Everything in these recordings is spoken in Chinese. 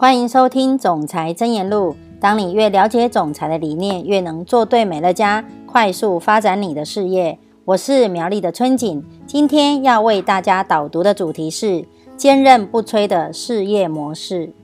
欢迎收听《总裁真言录》。当你越了解总裁的理念，越能做对美乐家，快速发展你的事业。我是苗栗的春景，今天要为大家导读的主题是坚韧不摧的事业模式。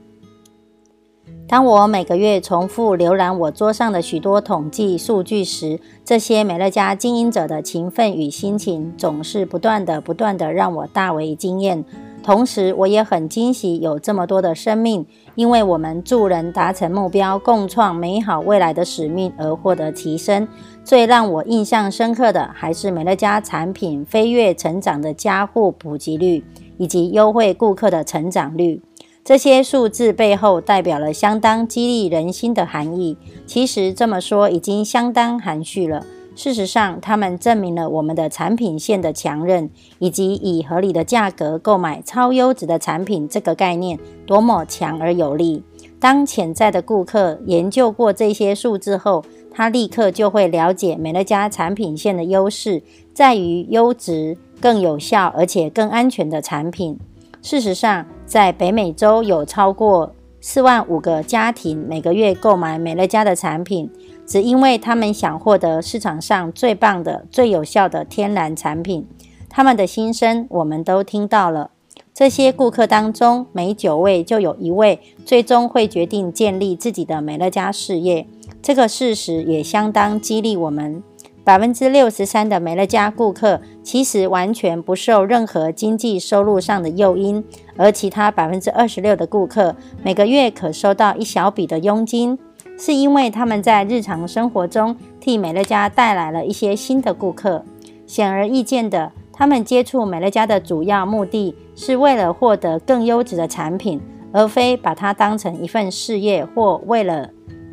当我每个月重复浏览我桌上的许多统计数据时，这些美乐家经营者的勤奋与心情总是不断的、不断的让我大为惊艳。同时，我也很惊喜有这么多的生命，因为我们助人达成目标、共创美好未来的使命而获得提升。最让我印象深刻的，还是美乐家产品飞跃成长的加户普及率，以及优惠顾客的成长率。这些数字背后代表了相当激励人心的含义。其实这么说已经相当含蓄了。事实上，他们证明了我们的产品线的强韧，以及以合理的价格购买超优质的产品这个概念多么强而有力。当潜在的顾客研究过这些数字后，他立刻就会了解美乐家产品线的优势在于优质、更有效而且更安全的产品。事实上，在北美洲有超过四万五个家庭每个月购买美乐家的产品。只因为他们想获得市场上最棒的、最有效的天然产品，他们的心声我们都听到了。这些顾客当中，每九位就有一位最终会决定建立自己的美乐家事业。这个事实也相当激励我们。百分之六十三的美乐家顾客其实完全不受任何经济收入上的诱因，而其他百分之二十六的顾客每个月可收到一小笔的佣金。是因为他们在日常生活中替美乐家带来了一些新的顾客。显而易见的，他们接触美乐家的主要目的是为了获得更优质的产品，而非把它当成一份事业或为了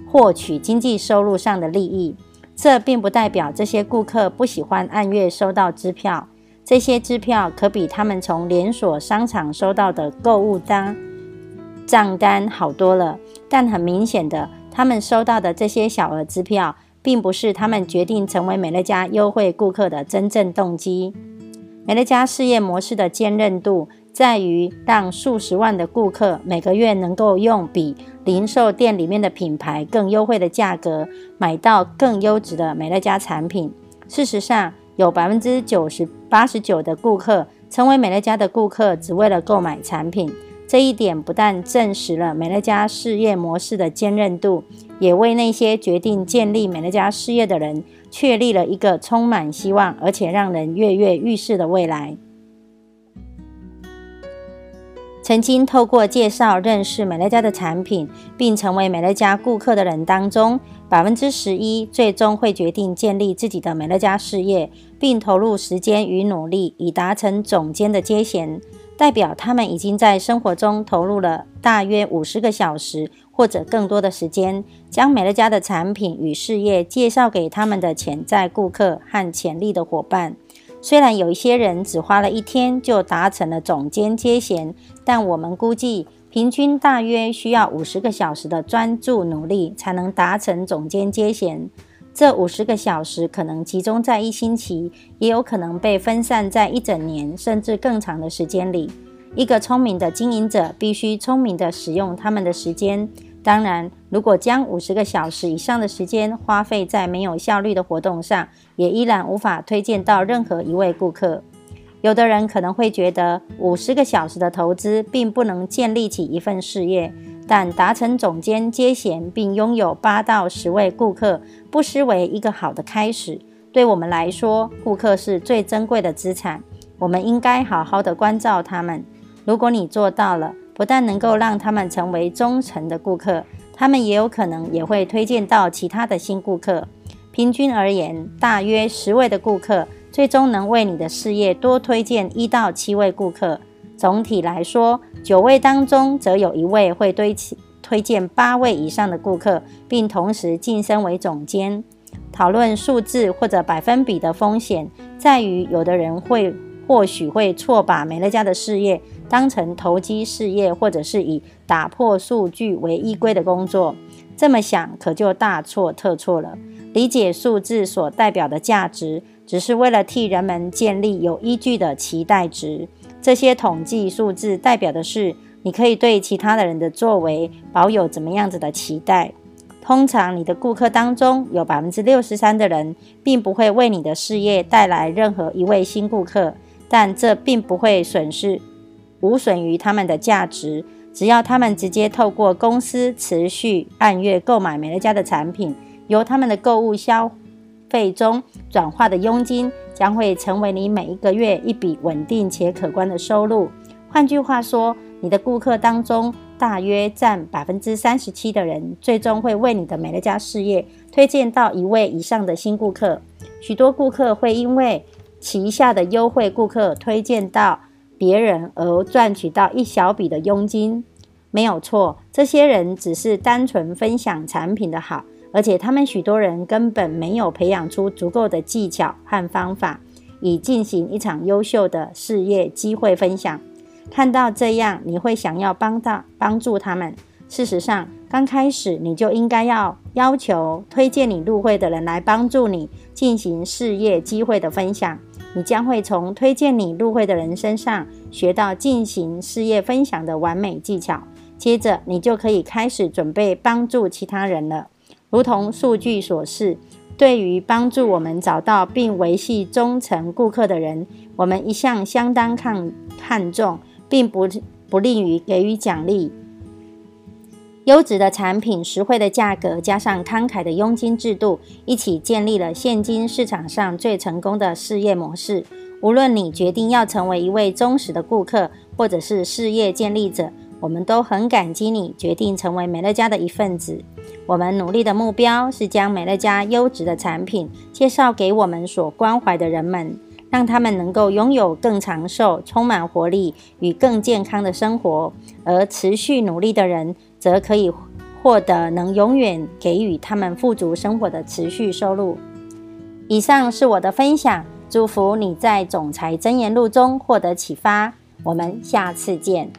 获取经济收入上的利益。这并不代表这些顾客不喜欢按月收到支票。这些支票可比他们从连锁商场收到的购物单账单好多了。但很明显的。他们收到的这些小额支票，并不是他们决定成为美乐家优惠顾客的真正动机。美乐家事业模式的坚韧度，在于让数十万的顾客每个月能够用比零售店里面的品牌更优惠的价格，买到更优质的美乐家产品。事实上，有百分之九十八十九的顾客成为美乐家的顾客，只为了购买产品。这一点不但证实了美乐家事业模式的坚韧度，也为那些决定建立美乐家事业的人确立了一个充满希望而且让人跃跃欲试的未来。曾经透过介绍认识美乐家的产品，并成为美乐家顾客的人当中，百分之十一最终会决定建立自己的美乐家事业，并投入时间与努力以达成总监的阶衔。代表他们已经在生活中投入了大约五十个小时或者更多的时间，将美乐家的产品与事业介绍给他们的潜在顾客和潜力的伙伴。虽然有一些人只花了一天就达成了总监阶衔，但我们估计平均大约需要五十个小时的专注努力才能达成总监阶衔。这五十个小时可能集中在一星期，也有可能被分散在一整年甚至更长的时间里。一个聪明的经营者必须聪明地使用他们的时间。当然，如果将五十个小时以上的时间花费在没有效率的活动上，也依然无法推荐到任何一位顾客。有的人可能会觉得，五十个小时的投资并不能建立起一份事业。但达成总监接衔并拥有八到十位顾客，不失为一个好的开始。对我们来说，顾客是最珍贵的资产，我们应该好好的关照他们。如果你做到了，不但能够让他们成为忠诚的顾客，他们也有可能也会推荐到其他的新顾客。平均而言，大约十位的顾客最终能为你的事业多推荐一到七位顾客。总体来说，九位当中则有一位会推推荐八位以上的顾客，并同时晋升为总监。讨论数字或者百分比的风险，在于有的人会或许会错把美乐家的事业当成投机事业，或者是以打破数据为依归的工作。这么想可就大错特错了。理解数字所代表的价值，只是为了替人们建立有依据的期待值。这些统计数字代表的是你可以对其他的人的作为保有怎么样子的期待？通常，你的顾客当中有百分之六十三的人，并不会为你的事业带来任何一位新顾客，但这并不会损失无损于他们的价值。只要他们直接透过公司持续按月购买美乐家的产品，由他们的购物消费中转化的佣金，将会成为你每一个月一笔稳定且可观的收入。换句话说，你的顾客当中。大约占百分之三十七的人，最终会为你的美乐家事业推荐到一位以上的新顾客。许多顾客会因为旗下的优惠顾客推荐到别人而赚取到一小笔的佣金。没有错，这些人只是单纯分享产品的好，而且他们许多人根本没有培养出足够的技巧和方法，以进行一场优秀的事业机会分享。看到这样，你会想要帮到帮助他们。事实上，刚开始你就应该要要求推荐你入会的人来帮助你进行事业机会的分享。你将会从推荐你入会的人身上学到进行事业分享的完美技巧。接着，你就可以开始准备帮助其他人了。如同数据所示，对于帮助我们找到并维系忠诚顾客的人，我们一向相当看看重。并不不利于给予奖励。优质的产品、实惠的价格，加上慷慨的佣金制度，一起建立了现今市场上最成功的事业模式。无论你决定要成为一位忠实的顾客，或者是事业建立者，我们都很感激你决定成为美乐家的一份子。我们努力的目标是将美乐家优质的产品介绍给我们所关怀的人们。让他们能够拥有更长寿、充满活力与更健康的生活，而持续努力的人则可以获得能永远给予他们富足生活的持续收入。以上是我的分享祝福你在总裁真言录中获得启发。我们下次见。